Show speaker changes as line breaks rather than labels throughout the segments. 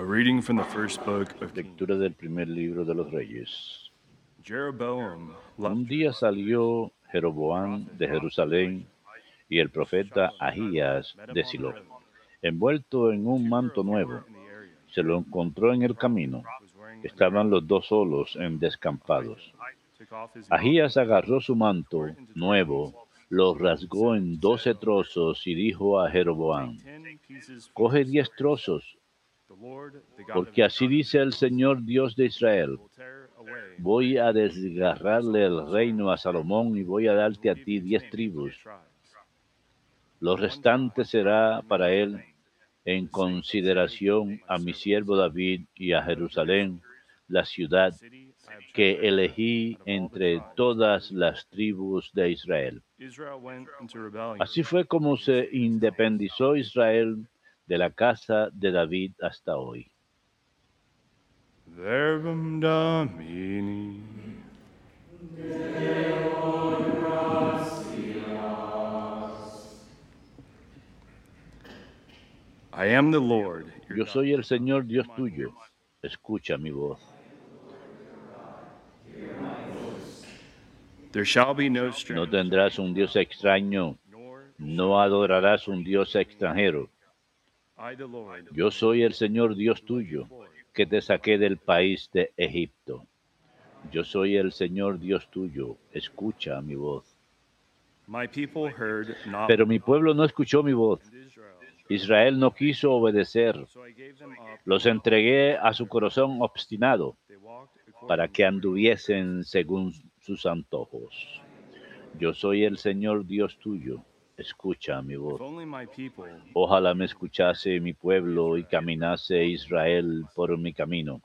A reading from the first book of Kings.
Lectura del primer libro de los Reyes.
Jeroboam
Un día salió Jeroboam de Jerusalén y el profeta Ahías de Silo, envuelto en un manto nuevo. Se lo encontró en el camino. Estaban los dos solos en descampados. Ahías agarró su manto nuevo, lo rasgó en doce trozos y dijo a Jeroboam, coge diez trozos, porque así dice el Señor Dios de Israel, voy a desgarrarle el reino a Salomón y voy a darte a ti diez tribus. Lo restante será para él en consideración a mi siervo David y a Jerusalén, la ciudad que elegí entre todas las tribus de Israel. Así fue como se independizó Israel de la casa de David hasta hoy.
Verbum Domini. I am the Lord.
Yo soy el Señor Dios tuyo. Escucha mi voz.
There shall be no
No tendrás un Dios extraño, no adorarás un Dios extranjero. Yo soy el Señor Dios tuyo, que te saqué del país de Egipto. Yo soy el Señor Dios tuyo. Escucha mi voz. Pero mi pueblo no escuchó mi voz.
Israel.
No quiso obedecer. Los entregué a su corazón obstinado para que anduviesen según sus antojos. Yo soy el Señor Dios tuyo. Escucha mi voz. Ojalá me escuchase mi pueblo y caminase Israel por mi camino.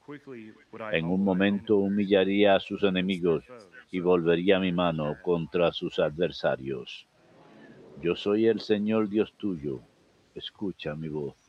En un momento humillaría a sus enemigos y volvería mi mano contra sus adversarios. Yo soy el Señor Dios tuyo. Escucha mi voz.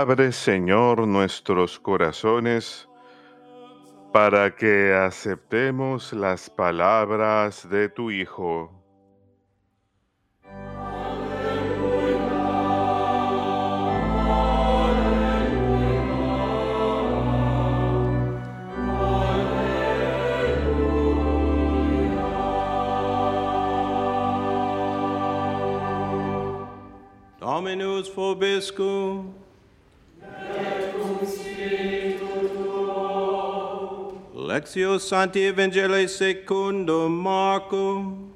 Abre, Señor, nuestros corazones para que aceptemos las palabras de tu Hijo.
Dominus vobiscum. Lectio Sancti Evangelii secundum Marcum.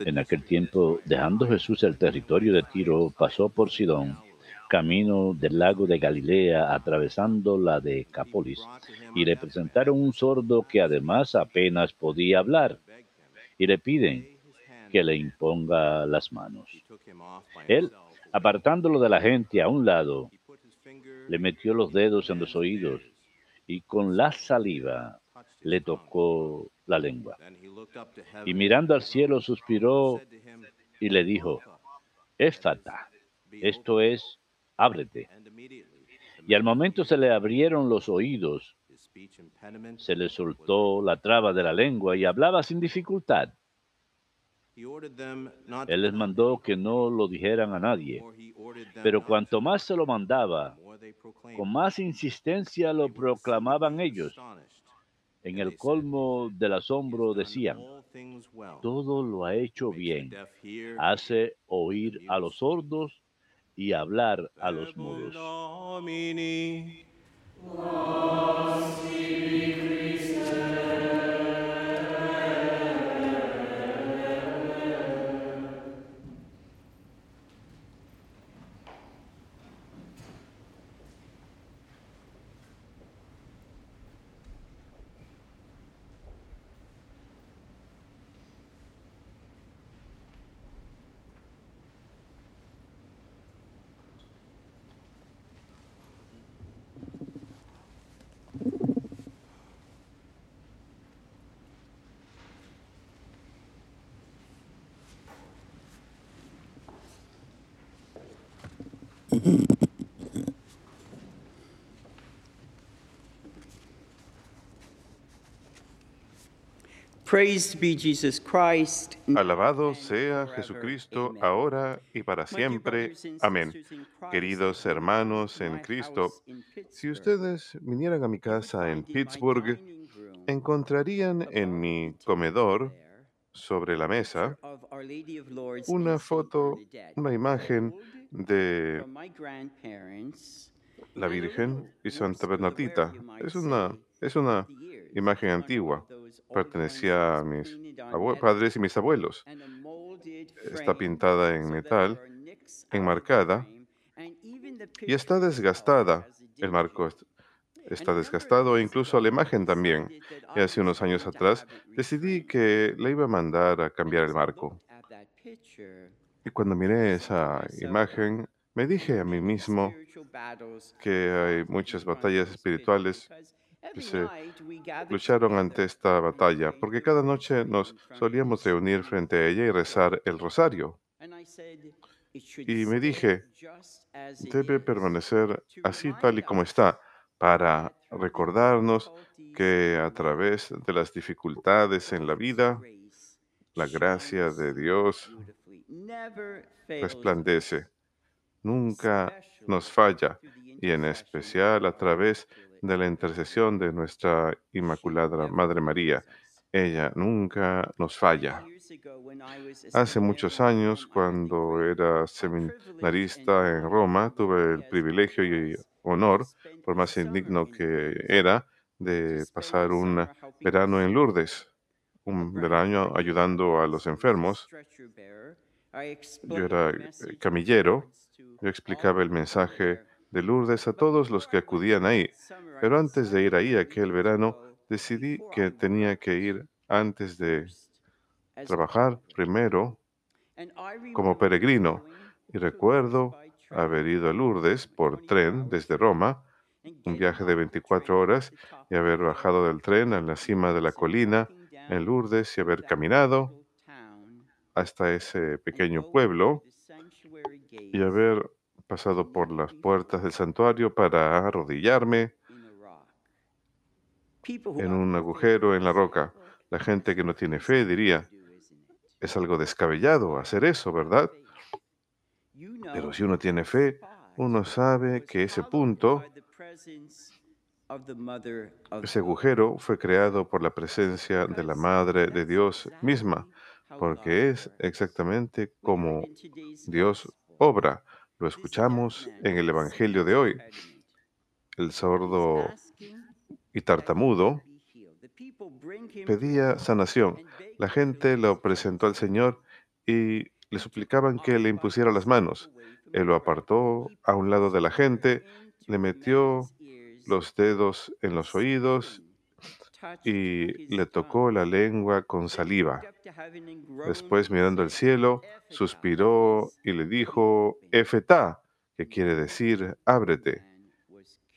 En aquel tiempo, dejando Jesús el territorio de Tiro, pasó por Sidón, camino del lago de Galilea, atravesando la de Capolis, y le presentaron un sordo que además apenas podía hablar, y le piden que le imponga las manos. Él, apartándolo de la gente a un lado, le metió los dedos en los oídos y con la saliva le tocó la lengua. Y mirando al cielo suspiró y le dijo, Éfata, esto es, ábrete. Y al momento se le abrieron los oídos, se le soltó la traba de la lengua y hablaba sin dificultad. Él les mandó que no lo dijeran a nadie, pero cuanto
to,
más se lo mandaba, con más insistencia lo proclamaban ellos. En el colmo del asombro decían, todo lo ha hecho bien, hace oír a los sordos y hablar a los mudos.
Domini.
Praised be
Alabado sea Jesucristo, ahora y para siempre. Amén. Queridos hermanos en Cristo, si ustedes vinieran a mi casa en Pittsburgh, encontrarían en mi comedor, sobre la mesa, una foto, una imagen de la Virgen y Santa Bernardita. Es una, es una imagen antigua. Pertenecía a mis padres y mis abuelos. Está pintada en metal, enmarcada, y está desgastada. El marco est- está desgastado e incluso la imagen también. Y hace unos años atrás decidí que le iba a mandar a cambiar el marco. Y cuando miré esa imagen, me dije a mí mismo que hay muchas batallas espirituales que se lucharon ante esta batalla, porque cada noche nos solíamos reunir frente a ella y rezar el rosario. Y me dije, debe permanecer así tal y como está, para recordarnos que a través de las dificultades en la vida, la gracia de Dios resplandece, nunca nos falla, y en especial a través de la intercesión de nuestra Inmaculada Madre María. Ella nunca nos falla. Hace muchos años, cuando era seminarista en Roma, tuve el privilegio y honor, por más indigno que era, de pasar un verano en Lourdes, un verano ayudando a los enfermos. Yo era eh, camillero, yo explicaba el mensaje de Lourdes a todos los que acudían ahí. Pero antes de ir ahí aquel verano, decidí que tenía que ir antes de trabajar primero como peregrino. Y recuerdo haber ido a Lourdes por tren desde Roma, un viaje de 24 horas, y haber bajado del tren a la cima de la colina en Lourdes y haber caminado hasta ese pequeño pueblo y haber pasado por las puertas del santuario para arrodillarme en un agujero en la roca. La gente que no tiene fe diría, es algo descabellado hacer eso, ¿verdad? Pero si uno tiene fe, uno sabe que ese punto, ese agujero fue creado por la presencia de la Madre de Dios misma, porque es exactamente como Dios obra. Lo escuchamos en el Evangelio de hoy. El sordo y tartamudo pedía sanación. La gente lo presentó al Señor y le suplicaban que le impusiera las manos. Él lo apartó a un lado de la gente, le metió los dedos en los oídos y le tocó la lengua con saliva. Después, mirando al cielo, suspiró y le dijo, Efetá, que quiere decir, ábrete.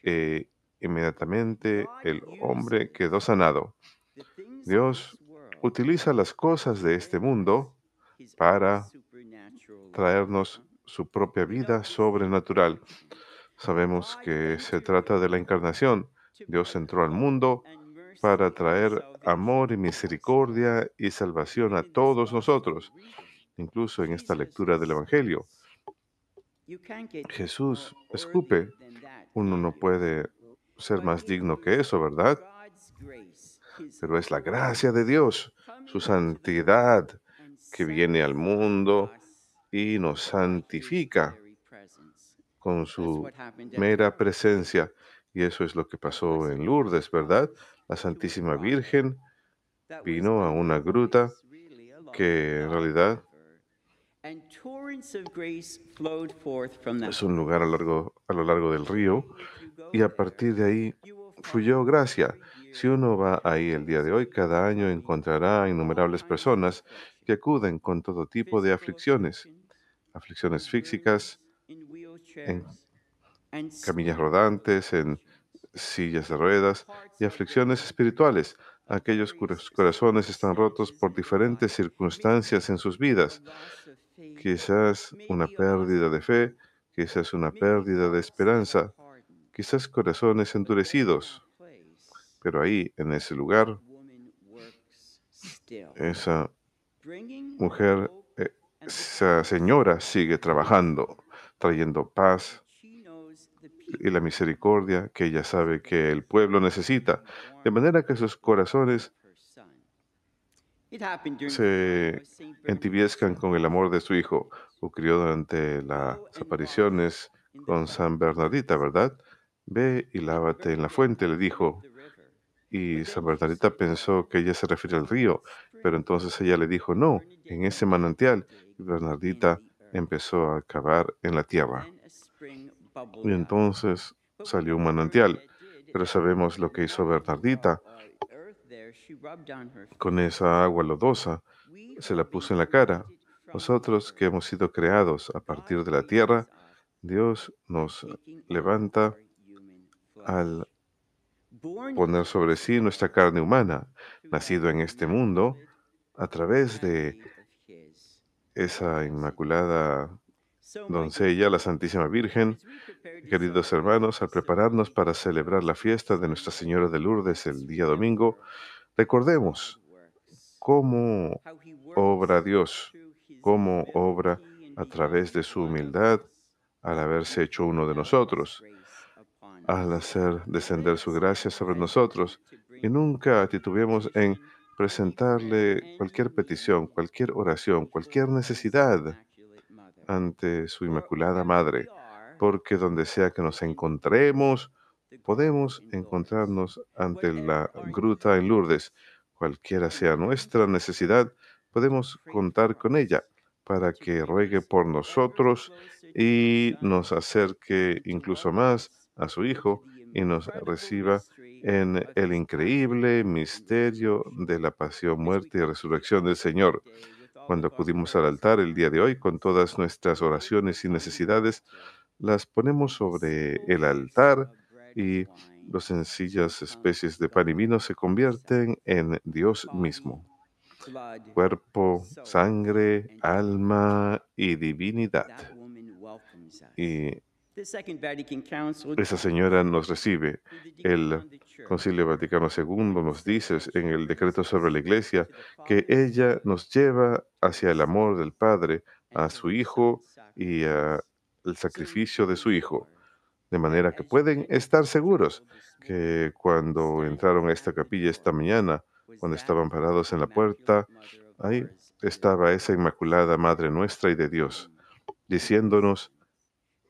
E inmediatamente el hombre quedó sanado. Dios utiliza las cosas de este mundo para traernos su propia vida sobrenatural. Sabemos que se trata de la encarnación. Dios entró al mundo para traer amor y misericordia y salvación a todos nosotros, incluso en esta lectura del Evangelio. Jesús escupe. Uno no puede ser más digno que eso, ¿verdad? Pero es la gracia de Dios, su santidad, que viene al mundo y nos santifica con su mera presencia. Y eso es lo que pasó en Lourdes, ¿verdad? La Santísima Virgen vino a una gruta que en realidad es un lugar a, largo, a lo largo del río. Y a partir de ahí fluyó gracia. Si uno va ahí el día de hoy, cada año encontrará innumerables personas que acuden con todo tipo de aflicciones, aflicciones físicas, en camillas rodantes, en sillas de ruedas y aflicciones espirituales, aquellos cuyos corazones están rotos por diferentes circunstancias en sus vidas, quizás una pérdida de fe, quizás una pérdida de esperanza, quizás corazones endurecidos. Pero ahí, en ese lugar, esa mujer, eh, esa señora sigue trabajando, trayendo paz y la misericordia que ella sabe que el pueblo necesita, de manera que sus corazones se entibiezcan con el amor de su hijo. Ocurrió durante las apariciones con San Bernardita, ¿verdad? Ve y lávate en la fuente, le dijo. Y San Bernardita pensó que ella se refiere al río, pero entonces ella le dijo, no, en ese manantial. Y Bernardita empezó a cavar en la tierra. Y entonces salió un manantial. Pero sabemos lo que hizo Bernardita. Con esa agua lodosa se la puso en la cara. Nosotros que hemos sido creados a partir de la tierra, Dios nos levanta al poner sobre sí nuestra carne humana, nacido en este mundo, a través de esa inmaculada doncella, la Santísima Virgen. Queridos hermanos, al prepararnos para celebrar la fiesta de Nuestra Señora de Lourdes el día domingo, recordemos cómo obra Dios, cómo obra a través de su humildad al haberse hecho uno de nosotros, al hacer descender su gracia sobre nosotros. Y nunca titubeemos en presentarle cualquier petición, cualquier oración, cualquier necesidad ante su Inmaculada Madre, porque donde sea que nos encontremos, podemos encontrarnos ante la gruta en Lourdes. Cualquiera sea nuestra necesidad, podemos contar con ella para que ruegue por nosotros y nos acerque incluso más a su Hijo y nos reciba en el increíble misterio de la pasión, muerte y resurrección del Señor. Cuando acudimos al altar el día de hoy con todas nuestras oraciones y necesidades, las ponemos sobre el altar y las sencillas especies de pan y vino se convierten en Dios mismo. Cuerpo, sangre, alma y divinidad. Y esa señora nos recibe. El Concilio Vaticano II nos dice en el decreto sobre la Iglesia que ella nos lleva hacia el amor del Padre, a su Hijo y al sacrificio de su Hijo. De manera que pueden estar seguros que cuando entraron a esta capilla esta mañana, cuando estaban parados en la puerta, ahí estaba esa Inmaculada Madre nuestra y de Dios, diciéndonos,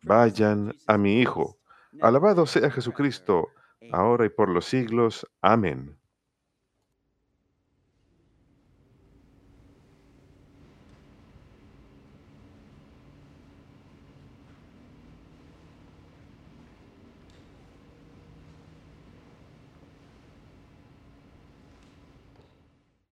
vayan a mi Hijo. Alabado sea Jesucristo, ahora y por los siglos. Amén.